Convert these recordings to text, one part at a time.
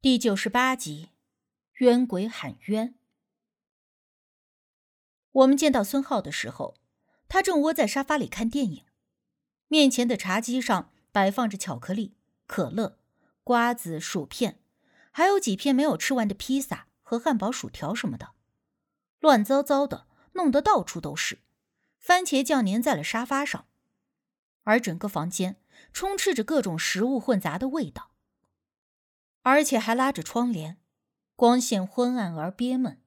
第九十八集，冤鬼喊冤。我们见到孙浩的时候，他正窝在沙发里看电影，面前的茶几上摆放着巧克力、可乐、瓜子、薯片，还有几片没有吃完的披萨和汉堡、薯条什么的，乱糟糟的，弄得到处都是，番茄酱粘在了沙发上，而整个房间充斥着各种食物混杂的味道。而且还拉着窗帘，光线昏暗而憋闷，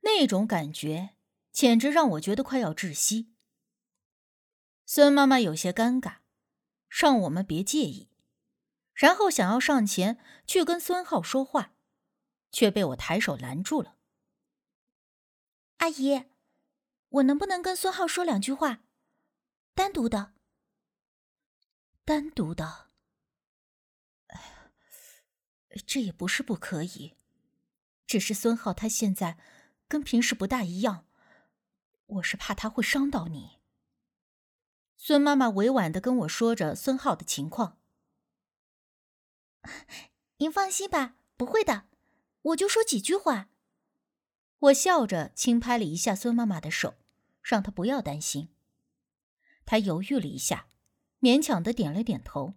那种感觉简直让我觉得快要窒息。孙妈妈有些尴尬，让我们别介意，然后想要上前去跟孙浩说话，却被我抬手拦住了。阿姨，我能不能跟孙浩说两句话，单独的？单独的。这也不是不可以，只是孙浩他现在跟平时不大一样，我是怕他会伤到你。孙妈妈委婉的跟我说着孙浩的情况。您放心吧，不会的，我就说几句话。我笑着轻拍了一下孙妈妈的手，让她不要担心。她犹豫了一下，勉强的点了点头，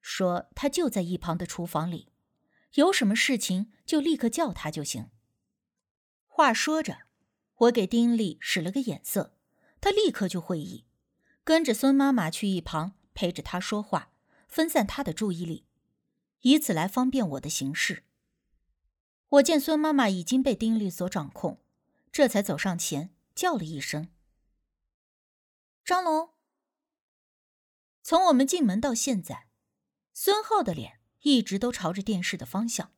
说她就在一旁的厨房里。有什么事情就立刻叫他就行。话说着，我给丁力使了个眼色，他立刻就会意，跟着孙妈妈去一旁陪着他说话，分散他的注意力，以此来方便我的行事。我见孙妈妈已经被丁力所掌控，这才走上前叫了一声：“张龙。”从我们进门到现在，孙浩的脸。一直都朝着电视的方向，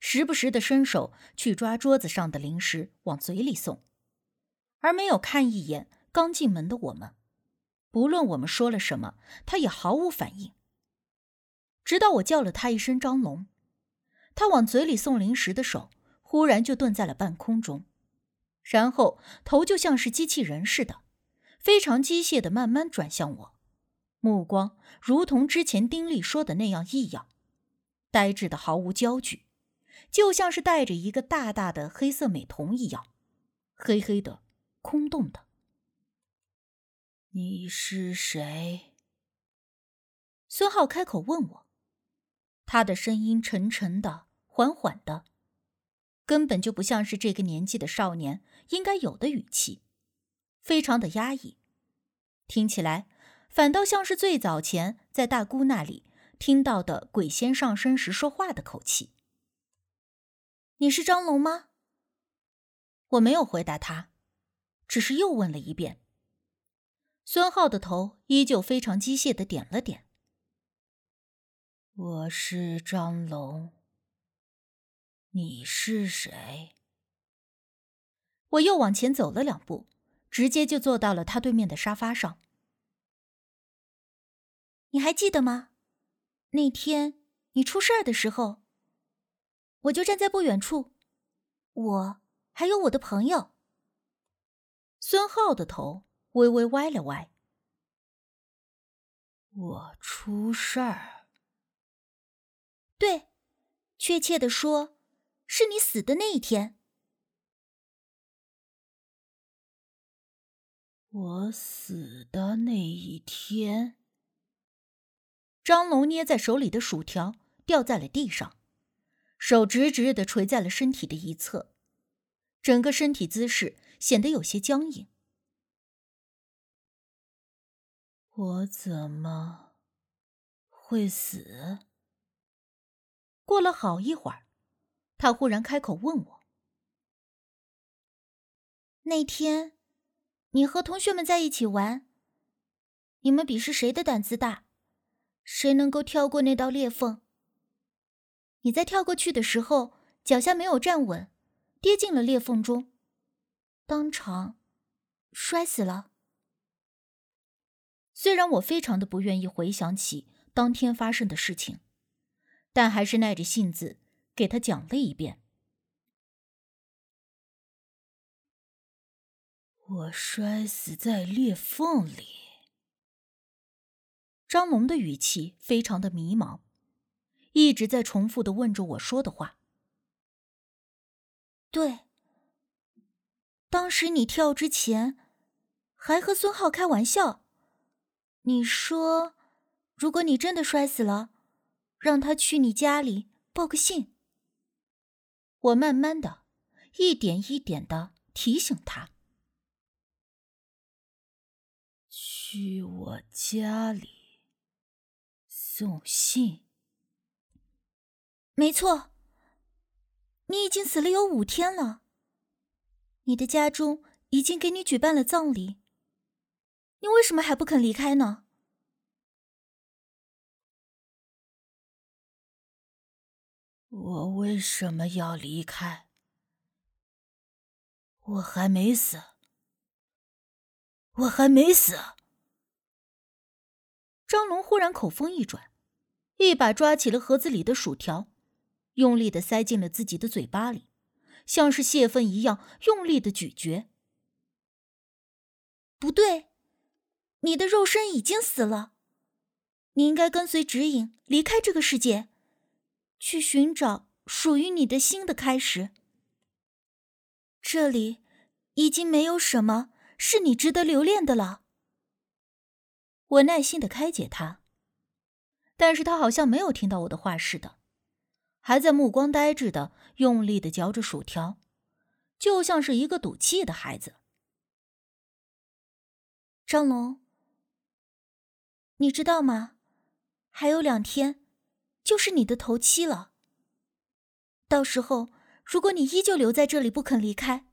时不时的伸手去抓桌子上的零食往嘴里送，而没有看一眼刚进门的我们。不论我们说了什么，他也毫无反应。直到我叫了他一声“张龙”，他往嘴里送零食的手忽然就顿在了半空中，然后头就像是机器人似的，非常机械的慢慢转向我。目光如同之前丁力说的那样异样，呆滞的毫无焦距，就像是戴着一个大大的黑色美瞳一样，黑黑的，空洞的。你是谁？孙浩开口问我，他的声音沉沉的，缓缓的，根本就不像是这个年纪的少年应该有的语气，非常的压抑，听起来。反倒像是最早前在大姑那里听到的鬼仙上身时说话的口气。你是张龙吗？我没有回答他，只是又问了一遍。孙浩的头依旧非常机械的点了点。我是张龙。你是谁？我又往前走了两步，直接就坐到了他对面的沙发上。你还记得吗？那天你出事儿的时候，我就站在不远处，我还有我的朋友。孙浩的头微微歪了歪。我出事儿？对，确切的说，是你死的那一天。我死的那一天。张龙捏在手里的薯条掉在了地上，手直直的垂在了身体的一侧，整个身体姿势显得有些僵硬。我怎么会死？过了好一会儿，他忽然开口问我：“那天，你和同学们在一起玩，你们比试谁的胆子大？”谁能够跳过那道裂缝？你在跳过去的时候，脚下没有站稳，跌进了裂缝中，当场摔死了。虽然我非常的不愿意回想起当天发生的事情，但还是耐着性子给他讲了一遍。我摔死在裂缝里。张龙的语气非常的迷茫，一直在重复的问着我说的话。对，当时你跳之前，还和孙浩开玩笑，你说，如果你真的摔死了，让他去你家里报个信。我慢慢的，一点一点的提醒他，去我家里送信。没错。你已经死了有五天了，你的家中已经给你举办了葬礼，你为什么还不肯离开呢？我为什么要离开？我还没死，我还没死。张龙忽然口风一转，一把抓起了盒子里的薯条。用力的塞进了自己的嘴巴里，像是泄愤一样用力的咀嚼。不对，你的肉身已经死了，你应该跟随指引离开这个世界，去寻找属于你的新的开始。这里已经没有什么是你值得留恋的了。我耐心的开解他，但是他好像没有听到我的话似的。还在目光呆滞的用力的嚼着薯条，就像是一个赌气的孩子。张龙，你知道吗？还有两天，就是你的头七了。到时候，如果你依旧留在这里不肯离开，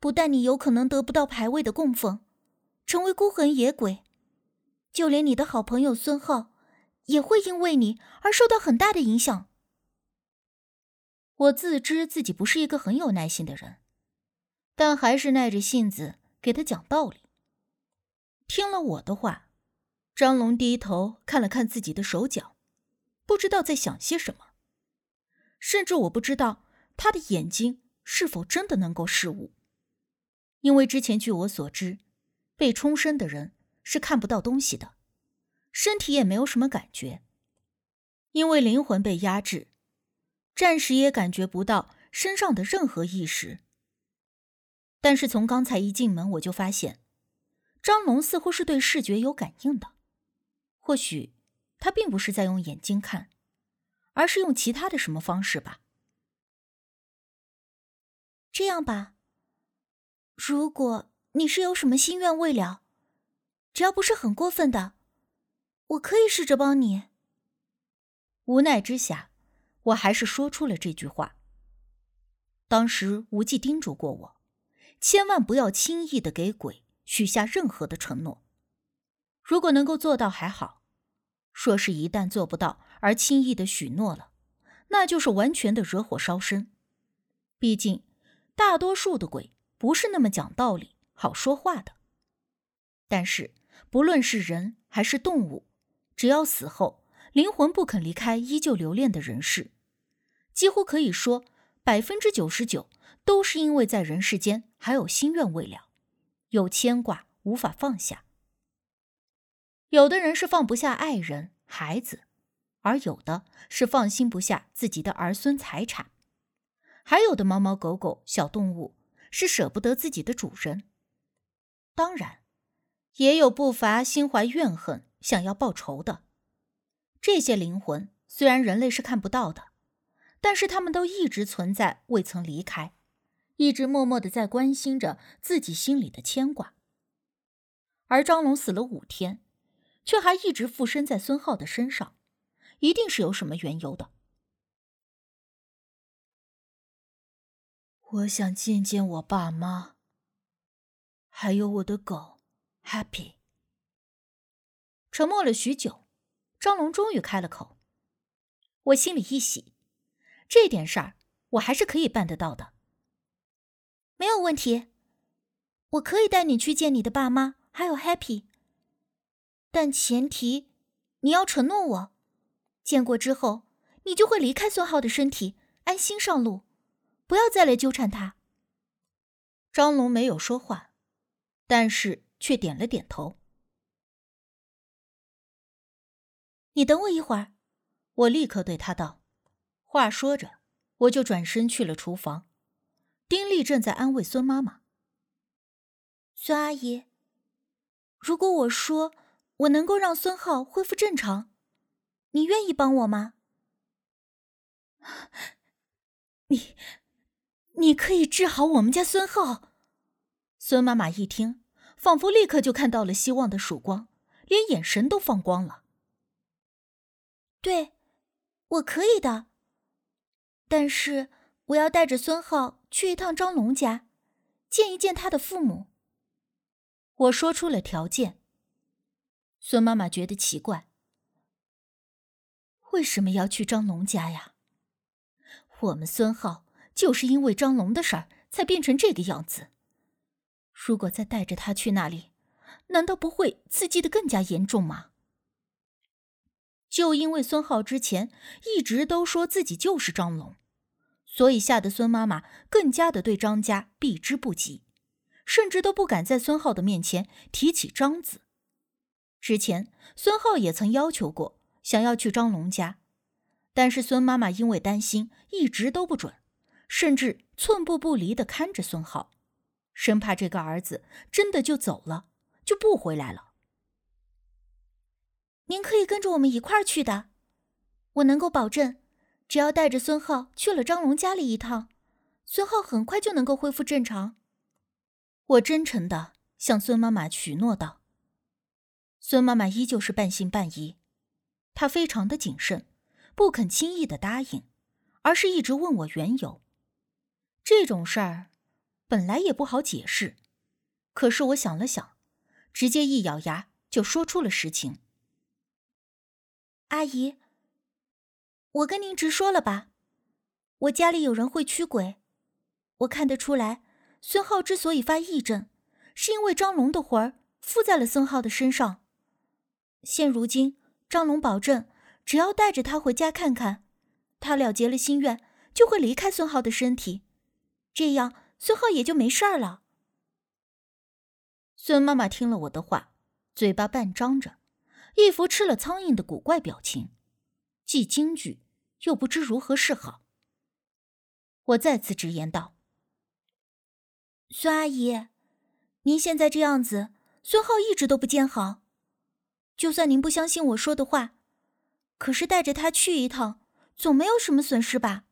不但你有可能得不到牌位的供奉，成为孤魂野鬼，就连你的好朋友孙浩，也会因为你而受到很大的影响。我自知自己不是一个很有耐心的人，但还是耐着性子给他讲道理。听了我的话，张龙低头看了看自己的手脚，不知道在想些什么，甚至我不知道他的眼睛是否真的能够视物，因为之前据我所知，被冲身的人是看不到东西的，身体也没有什么感觉，因为灵魂被压制。暂时也感觉不到身上的任何意识，但是从刚才一进门，我就发现张龙似乎是对视觉有感应的。或许他并不是在用眼睛看，而是用其他的什么方式吧。这样吧，如果你是有什么心愿未了，只要不是很过分的，我可以试着帮你。无奈之下。我还是说出了这句话。当时无忌叮嘱过我，千万不要轻易的给鬼许下任何的承诺。如果能够做到还好，若是一旦做不到而轻易的许诺了，那就是完全的惹火烧身。毕竟，大多数的鬼不是那么讲道理、好说话的。但是，不论是人还是动物，只要死后。灵魂不肯离开，依旧留恋的人世，几乎可以说百分之九十九都是因为在人世间还有心愿未了，有牵挂无法放下。有的人是放不下爱人、孩子，而有的是放心不下自己的儿孙财产，还有的猫猫狗狗、小动物是舍不得自己的主人。当然，也有不乏心怀怨恨、想要报仇的。这些灵魂虽然人类是看不到的，但是他们都一直存在，未曾离开，一直默默的在关心着自己心里的牵挂。而张龙死了五天，却还一直附身在孙浩的身上，一定是有什么缘由的。我想见见我爸妈，还有我的狗，Happy。沉默了许久。张龙终于开了口，我心里一喜，这点事儿我还是可以办得到的，没有问题。我可以带你去见你的爸妈，还有 Happy，但前提你要承诺我，见过之后你就会离开孙浩的身体，安心上路，不要再来纠缠他。张龙没有说话，但是却点了点头。你等我一会儿，我立刻对他道。话说着，我就转身去了厨房。丁力正在安慰孙妈妈：“孙阿姨，如果我说我能够让孙浩恢复正常，你愿意帮我吗？”你，你可以治好我们家孙浩。孙妈妈一听，仿佛立刻就看到了希望的曙光，连眼神都放光了。对，我可以的。但是我要带着孙浩去一趟张龙家，见一见他的父母。我说出了条件。孙妈妈觉得奇怪：为什么要去张龙家呀？我们孙浩就是因为张龙的事儿才变成这个样子。如果再带着他去那里，难道不会刺激的更加严重吗？就因为孙浩之前一直都说自己就是张龙，所以吓得孙妈妈更加的对张家避之不及，甚至都不敢在孙浩的面前提起张子。之前孙浩也曾要求过想要去张龙家。但是孙妈妈因为担心，一直都不准，甚至寸步不离的看着孙浩，生怕这个儿子真的就走了，就不回来了。您可以跟着我们一块儿去的，我能够保证，只要带着孙浩去了张龙家里一趟，孙浩很快就能够恢复正常。我真诚的向孙妈妈许诺道。孙妈妈依旧是半信半疑，她非常的谨慎。不肯轻易的答应，而是一直问我缘由。这种事儿本来也不好解释，可是我想了想，直接一咬牙就说出了实情。阿姨，我跟您直说了吧，我家里有人会驱鬼，我看得出来，孙浩之所以发癔症，是因为张龙的魂儿附在了孙浩的身上。现如今，张龙保证。只要带着他回家看看，他了结了心愿，就会离开孙浩的身体，这样孙浩也就没事儿了。孙妈妈听了我的话，嘴巴半张着，一副吃了苍蝇的古怪表情，既惊惧又不知如何是好。我再次直言道：“孙阿姨，您现在这样子，孙浩一直都不见好。就算您不相信我说的话。”可是带着他去一趟，总没有什么损失吧？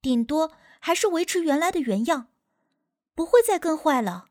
顶多还是维持原来的原样，不会再更坏了。